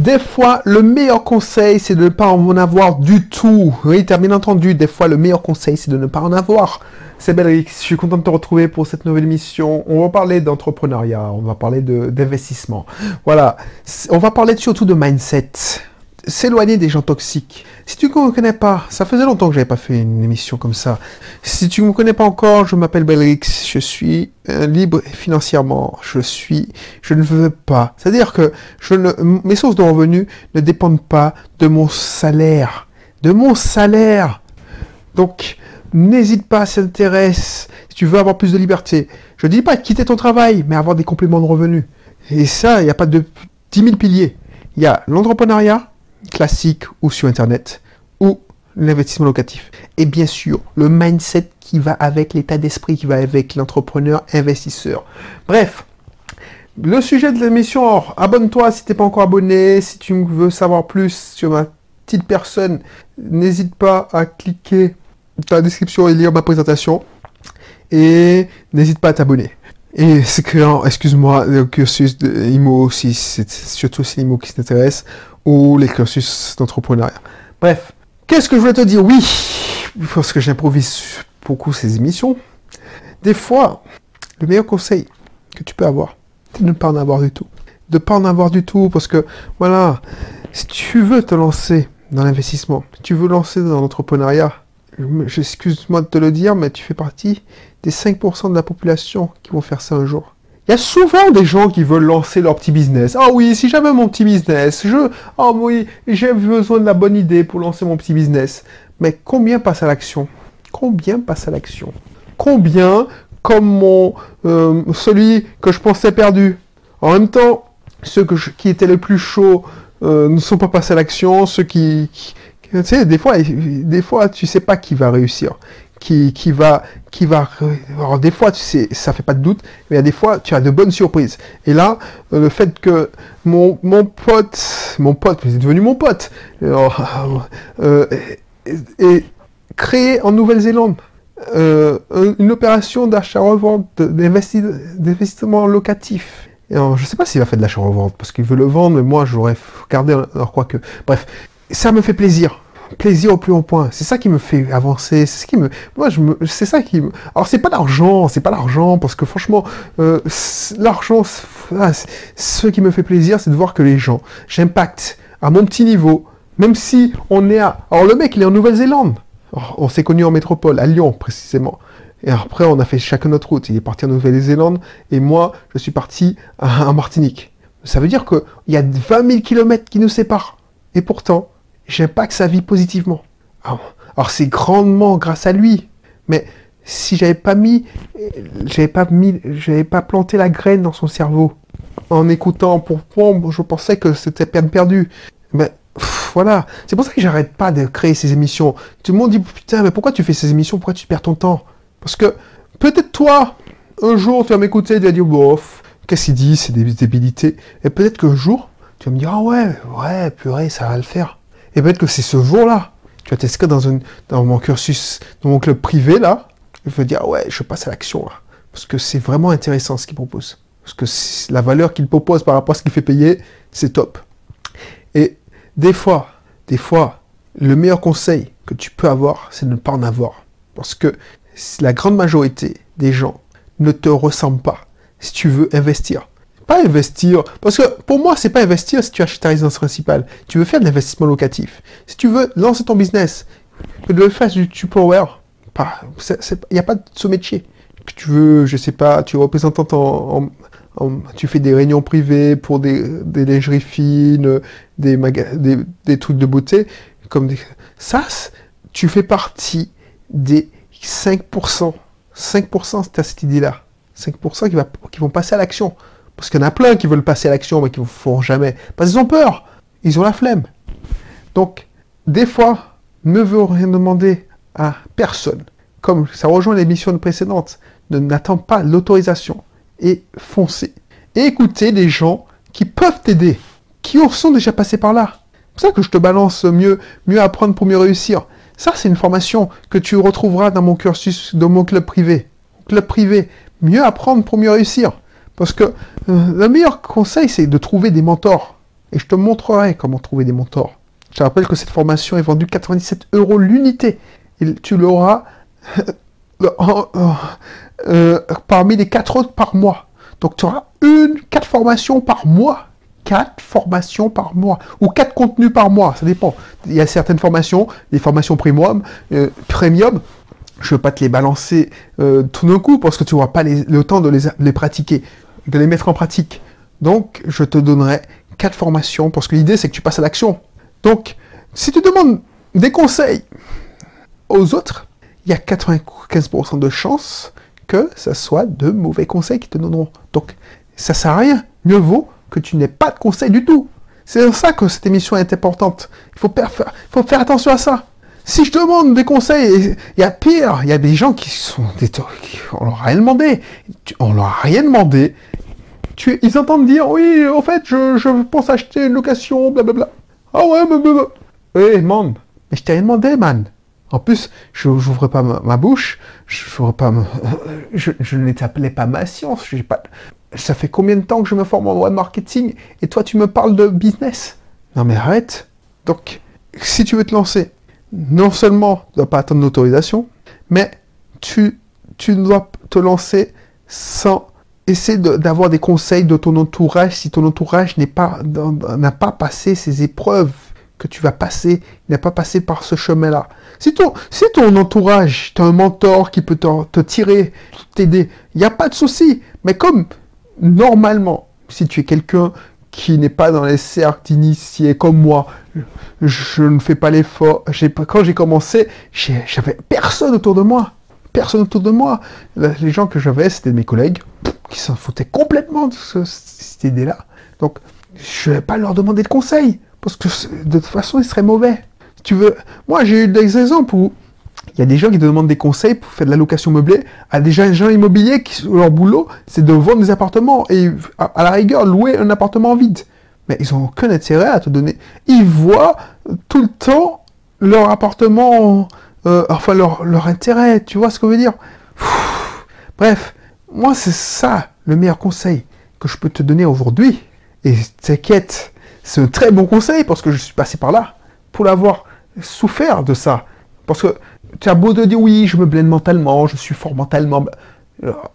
Des fois, le meilleur conseil, c'est de ne pas en avoir du tout. Oui, t'as bien entendu, des fois, le meilleur conseil, c'est de ne pas en avoir. C'est Belrix, je suis content de te retrouver pour cette nouvelle émission. On va parler d'entrepreneuriat, on va parler d'investissement. Voilà, on va parler surtout de mindset s'éloigner des gens toxiques. Si tu ne me connais pas, ça faisait longtemps que j'avais pas fait une émission comme ça. Si tu ne me connais pas encore, je m'appelle Belrix, je suis libre financièrement, je suis, je ne veux pas. C'est-à-dire que mes sources de revenus ne dépendent pas de mon salaire, de mon salaire. Donc, n'hésite pas, ça t'intéresse, si tu veux avoir plus de liberté. Je ne dis pas quitter ton travail, mais avoir des compléments de revenus. Et ça, il n'y a pas de 10 000 piliers. Il y a l'entrepreneuriat, classique ou sur Internet, ou l'investissement locatif. Et bien sûr, le mindset qui va avec l'état d'esprit, qui va avec l'entrepreneur investisseur. Bref, le sujet de l'émission, abonne-toi si tu n'es pas encore abonné, si tu veux savoir plus sur ma petite personne, n'hésite pas à cliquer dans la description et lire ma présentation. Et n'hésite pas à t'abonner. Et c'est que, excuse-moi, le cursus de IMO aussi, c'est surtout l'IMO qui s'intéresse ou les cursus d'entrepreneuriat. Bref, qu'est-ce que je voulais te dire? Oui, parce que j'improvise beaucoup ces émissions. Des fois, le meilleur conseil que tu peux avoir, c'est de ne pas en avoir du tout. De ne pas en avoir du tout, parce que, voilà, si tu veux te lancer dans l'investissement, si tu veux lancer dans l'entrepreneuriat, j'excuse-moi de te le dire, mais tu fais partie des 5% de la population qui vont faire ça un jour. Il y a souvent des gens qui veulent lancer leur petit business. Ah oui, si j'avais mon petit business, je, oh oui, j'ai besoin de la bonne idée pour lancer mon petit business. Mais combien passe à l'action? Combien passe à l'action? Combien, comme mon, euh, celui que je pensais perdu? En même temps, ceux qui étaient les plus chauds euh, ne sont pas passés à l'action. Ceux qui, qui, tu sais, des fois, des fois, tu sais pas qui va réussir qui, qui va, qui va, alors des fois, tu sais, ça fait pas de doute, mais des fois, tu as de bonnes surprises. Et là, euh, le fait que mon, mon pote, mon pote, c'est devenu mon pote, euh, et, créé en Nouvelle-Zélande euh, une opération d'achat-revente, d'investissement locatif. Et alors, je sais pas s'il va faire de l'achat-revente, parce qu'il veut le vendre, mais moi, j'aurais regardé, alors quoi que, bref, ça me fait plaisir plaisir au plus haut point. C'est ça qui me fait avancer. C'est ce qui me, moi, je me, c'est ça qui me. Alors c'est pas l'argent, c'est pas l'argent parce que franchement, euh, l'argent, ce qui me fait plaisir, c'est de voir que les gens, j'impacte à mon petit niveau, même si on est à. Alors le mec, il est en Nouvelle-Zélande. On s'est connu en métropole, à Lyon précisément. Et après, on a fait chacun notre route. Il est parti en Nouvelle-Zélande et moi, je suis parti en Martinique. Ça veut dire qu'il y a 20 000 kilomètres qui nous séparent. Et pourtant, j'impacte sa vie positivement. Alors, c'est grandement grâce à lui. Mais si j'avais pas mis, j'avais pas mis, j'avais pas planté la graine dans son cerveau en écoutant pour pompe, je pensais que c'était peine perdue. Mais voilà, c'est pour ça que j'arrête pas de créer ces émissions. Tout le monde dit putain, mais pourquoi tu fais ces émissions? Pourquoi tu perds ton temps? Parce que peut-être toi, un jour, tu vas m'écouter tu vas dire bof, qu'est-ce qu'il dit C'est des débilités. Et peut-être qu'un jour, tu vas me dire ah ouais, ouais, purée, ça va le faire. Et peut-être que c'est ce jour-là. Tu vas t'inscrire dans, mon cursus, dans mon club privé, là. Il faut dire, ouais, je passe à l'action, là. Parce que c'est vraiment intéressant ce qu'il propose. Parce que la valeur qu'il propose par rapport à ce qu'il fait payer, c'est top. Et des fois, des fois, le meilleur conseil que tu peux avoir, c'est de ne pas en avoir. Parce que la grande majorité des gens ne te ressemblent pas. Si tu veux investir, pas investir. Parce que pour moi, c'est pas investir si tu achètes ta résidence principale. Tu veux faire de l'investissement locatif. Si tu veux lancer ton business, que de le faire du Tupperware, il n'y a pas de ce métier. Que tu veux, je sais pas, tu es représentant en, tu fais des réunions privées pour des, des lingeries fines, des, des, des, trucs de beauté, comme des... Ça, tu fais partie des 5%. 5% c'est cette idée-là. 5% qui, va, qui vont passer à l'action. Parce qu'il y en a plein qui veulent passer à l'action, mais qui ne font jamais. Parce qu'ils ont peur. Ils ont la flemme. Donc, des fois, ne veut rien demander à personne. Comme ça rejoint l'émission précédente, ne n'attends pas l'autorisation et foncez. Écoutez des gens qui peuvent t'aider, qui sont déjà passés par là. C'est ça que je te balance mieux, mieux apprendre pour mieux réussir. Ça, c'est une formation que tu retrouveras dans mon cursus, dans mon club privé. Club privé, mieux apprendre pour mieux réussir. Parce que euh, le meilleur conseil, c'est de trouver des mentors. et je te montrerai comment trouver des mentors. Je te rappelle que cette formation est vendue 97 euros l'unité. Tu l'auras euh, parmi les quatre autres par mois. Donc tu auras une, quatre formations par mois. Quatre formations par mois. Ou quatre contenus par mois, ça dépend. Il y a certaines formations, des formations premium, euh, premium je ne veux pas te les balancer euh, tout d'un coup parce que tu n'auras pas le temps de les, pratiquer, de les mettre en pratique. Donc, je te donnerai quatre formations parce que l'idée, c'est que tu passes à l'action. Donc, si tu demandes des conseils aux autres, il y a 95% de chances que ce soit de mauvais conseils qui te donneront. Donc, ça sert à rien. Mieux vaut que tu n'aies pas de conseils du tout. C'est pour ça que cette émission est importante. Il faut, faut faire attention à ça. Si je demande des conseils, il y a pire, il y a des gens qui sont des on leur a rien demandé, on leur a rien demandé. Tu, ils entendent dire oui, au fait, je, pense acheter une location, blablabla. Ah ouais, blablabla. Eh, man, mais je t'ai rien demandé, man. En plus, je n'ouvre pas ma, bouche, je pas je, je ne t'appelais pas ma science, j'ai pas, ça fait combien de temps que je me forme en web marketing et toi tu me parles de business? Non mais arrête. Donc, si tu veux te lancer, non seulement tu ne dois pas attendre l'autorisation, mais tu, tu dois te lancer sans essayer d'avoir des conseils de ton entourage si ton entourage n'a pas, pas passé ces épreuves que tu vas passer, n'a pas passé par ce chemin-là. Si ton, si ton entourage, tu as un mentor qui peut te, te tirer, t'aider, il n'y a pas de souci. Mais comme normalement, si tu es quelqu'un qui n'est pas dans les cercles d'initiés comme moi, je ne fais pas l'effort. Quand j'ai commencé, j'avais personne autour de moi. Personne autour de moi. Les gens que j'avais, c'était mes collègues qui s'en foutaient complètement de cette idée-là. Donc, je ne vais pas leur demander de conseils parce que de toute façon, ils seraient mauvais. Tu veux Moi, j'ai eu des exemples où il y a des gens qui te demandent des conseils pour faire de la location meublée à des gens immobiliers qui, leur boulot, c'est de vendre des appartements et à, la rigueur louer un appartement vide. Mais ils n'ont aucun intérêt à te donner. Ils voient tout le temps leur appartement, euh, enfin leur, leur, intérêt, tu vois ce que je veux dire? Bref, moi c'est ça le meilleur conseil que je peux te donner aujourd'hui. Et t'inquiète, c'est un très bon conseil parce que je suis passé par là pour l'avoir souffert de ça. Parce que tu as beau de dire oui, je me blende mentalement, je suis fort mentalement.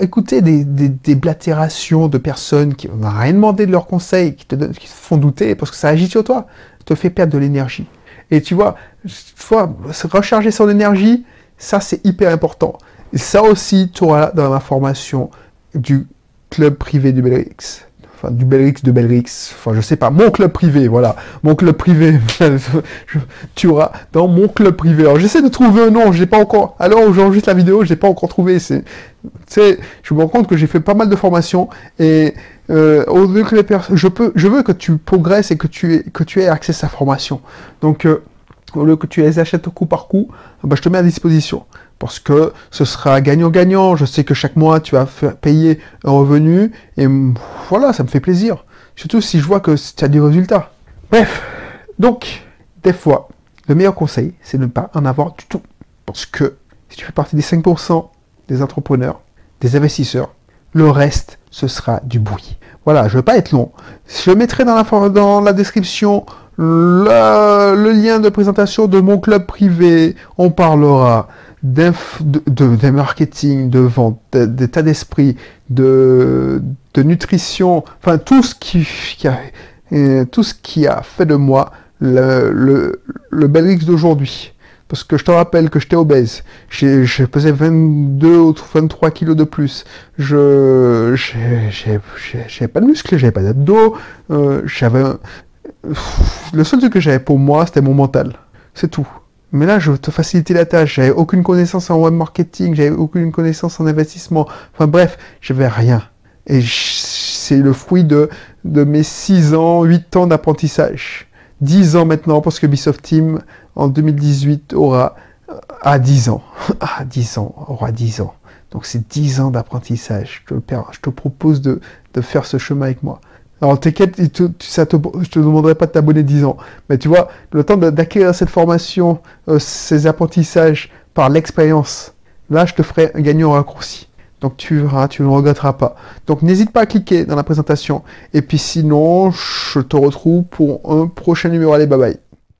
écoutez des, des, blatérations de personnes qui n'ont rien demandé de leurs conseils, qui te, qui te font douter parce que ça agit sur toi, te fait perdre de l'énergie. Et tu vois, soit recharger son énergie, ça c'est hyper important. Ça aussi, tu auras dans la formation du club privé du Belrix. Enfin du Belrix de Belrix, enfin je sais pas, mon club privé, voilà, mon club privé, tu auras dans mon club privé. Alors j'essaie de trouver un nom, je n'ai pas encore, alors j'enregistre la vidéo, je n'ai pas encore trouvé, c'est, je me rends compte que j'ai fait pas mal de formations. Et euh, au lieu que les personnes, je peux, je veux que tu progresses et que tu aies, que tu aies accès à sa formation. Donc euh, au que tu les achètes coup par coup, bah, je te mets à disposition parce que ce sera gagnant-gagnant. Je sais que chaque mois, tu vas payer un revenu, et voilà, ça me fait plaisir. Surtout si je vois que tu as du résultat. Bref, donc, des fois, le meilleur conseil, c'est de ne pas en avoir du tout. Parce que si tu fais partie des 5% des entrepreneurs, des investisseurs, le reste, ce sera du bruit. Voilà, je ne veux pas être long. Je mettrai dans la, description le, lien de présentation de mon club privé. On parlera de, de, marketing, de vente, d'état d'esprit, de, de, nutrition, enfin tout ce qui, a, euh, tout ce qui a fait de moi le, le, le d'aujourd'hui. Parce que je te rappelle que j'étais obèse. Je pesais 22 ou 23 kilos de plus. Je, j'avais pas de muscles, j'avais pas d'abdos. Euh, j'avais, le seul truc que j'avais pour moi, c'était mon mental. C'est tout. Mais là, je te faciliter la tâche. J'avais aucune connaissance en web marketing, j'avais aucune connaissance en investissement. Enfin bref, j'avais rien. Et c'est le fruit de, de mes 6 ans, 8 ans d'apprentissage. 10 ans maintenant, parce que Ubisoft Team, en 2018, aura à 10 ans. À 10 ans, aura 10 ans. Donc c'est 10 ans d'apprentissage. Je, je te propose de, faire ce chemin avec moi. Alors t'inquiète, ça te, je te demanderai pas de t'abonner 10 ans. Mais tu vois, le temps d'acquérir cette formation, euh, ces apprentissages par l'expérience, là je te ferai un gagnant raccourci. Donc tu verras, tu ne regretteras pas. Donc n'hésite pas à cliquer dans la présentation. Et puis sinon, je te retrouve pour un prochain numéro. Allez, bye bye.